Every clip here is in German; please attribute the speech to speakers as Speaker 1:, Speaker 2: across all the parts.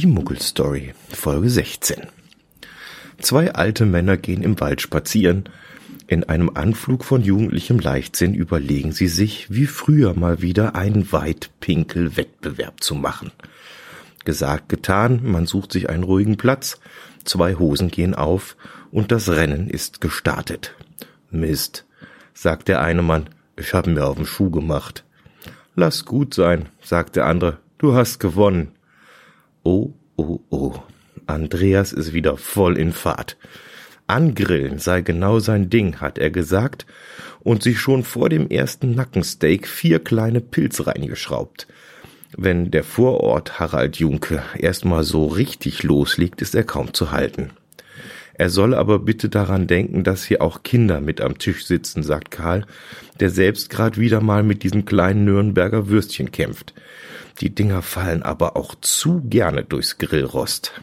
Speaker 1: Die Muggelstory, Folge 16. Zwei alte Männer gehen im Wald spazieren. In einem Anflug von jugendlichem Leichtsinn überlegen sie sich, wie früher mal wieder einen Weitpinkel-Wettbewerb zu machen. Gesagt, getan, man sucht sich einen ruhigen Platz, zwei Hosen gehen auf und das Rennen ist gestartet. Mist, sagt der eine Mann, ich hab mir auf den Schuh gemacht. Lass gut sein, sagt der andere, du hast gewonnen. Oh, oh, oh. Andreas ist wieder voll in Fahrt. Angrillen sei genau sein Ding, hat er gesagt und sich schon vor dem ersten Nackensteak vier kleine Pilze reingeschraubt. Wenn der Vorort Harald Junke erstmal so richtig loslegt, ist er kaum zu halten. Er soll aber bitte daran denken, dass hier auch Kinder mit am Tisch sitzen, sagt Karl, der selbst grad wieder mal mit diesen kleinen Nürnberger Würstchen kämpft. Die Dinger fallen aber auch zu gerne durchs Grillrost.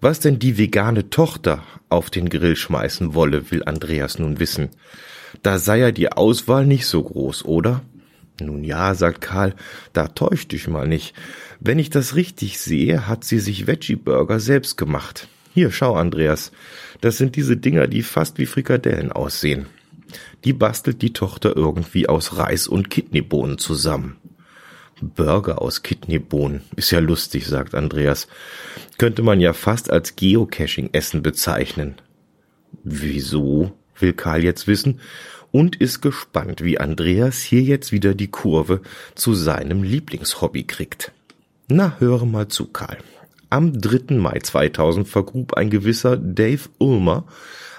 Speaker 1: Was denn die vegane Tochter auf den Grill schmeißen wolle, will Andreas nun wissen. Da sei ja die Auswahl nicht so groß, oder? Nun ja, sagt Karl, da täuscht dich mal nicht. Wenn ich das richtig sehe, hat sie sich Veggie Burger selbst gemacht. Hier, schau, Andreas. Das sind diese Dinger, die fast wie Frikadellen aussehen. Die bastelt die Tochter irgendwie aus Reis und Kidneybohnen zusammen. Burger aus Kidneybohnen. Ist ja lustig, sagt Andreas. Könnte man ja fast als Geocaching-Essen bezeichnen. Wieso? will Karl jetzt wissen und ist gespannt, wie Andreas hier jetzt wieder die Kurve zu seinem Lieblingshobby kriegt. Na, höre mal zu, Karl. Am 3. Mai 2000 vergrub ein gewisser Dave Ulmer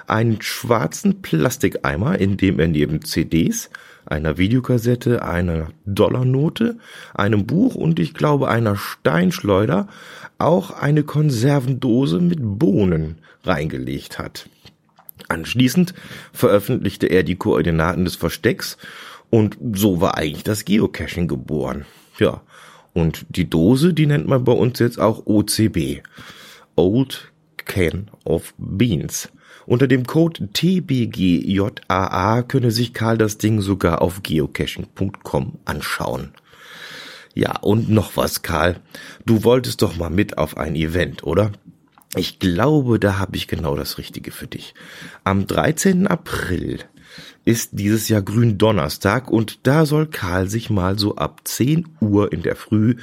Speaker 1: einen schwarzen Plastikeimer, in dem er neben CDs, einer Videokassette, einer Dollarnote, einem Buch und ich glaube einer Steinschleuder auch eine Konservendose mit Bohnen reingelegt hat. Anschließend veröffentlichte er die Koordinaten des Verstecks und so war eigentlich das Geocaching geboren. Ja, und die Dose, die nennt man bei uns jetzt auch OCB. Old Can of Beans. Unter dem Code TBGJAA könne sich Karl das Ding sogar auf geocaching.com anschauen. Ja, und noch was, Karl. Du wolltest doch mal mit auf ein Event, oder? Ich glaube, da habe ich genau das Richtige für dich. Am 13. April ist dieses Jahr Gründonnerstag und da soll Karl sich mal so ab 10 Uhr in der Früh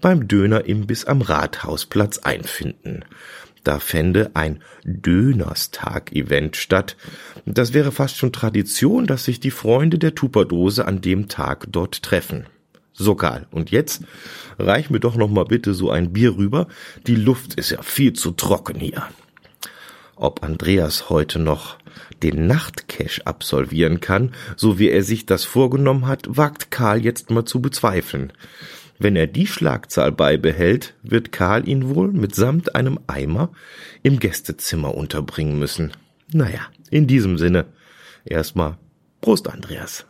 Speaker 1: beim Dönerimbiss am Rathausplatz einfinden. Da fände ein Dönerstag-Event statt. Das wäre fast schon Tradition, dass sich die Freunde der Tupperdose an dem Tag dort treffen. So Karl, und jetzt reich mir doch noch mal bitte so ein Bier rüber. Die Luft ist ja viel zu trocken hier. Ob Andreas heute noch den Nachtcash absolvieren kann, so wie er sich das vorgenommen hat, wagt Karl jetzt mal zu bezweifeln. Wenn er die Schlagzahl beibehält, wird Karl ihn wohl mitsamt einem Eimer im Gästezimmer unterbringen müssen. Naja, in diesem Sinne, erstmal Prost, Andreas.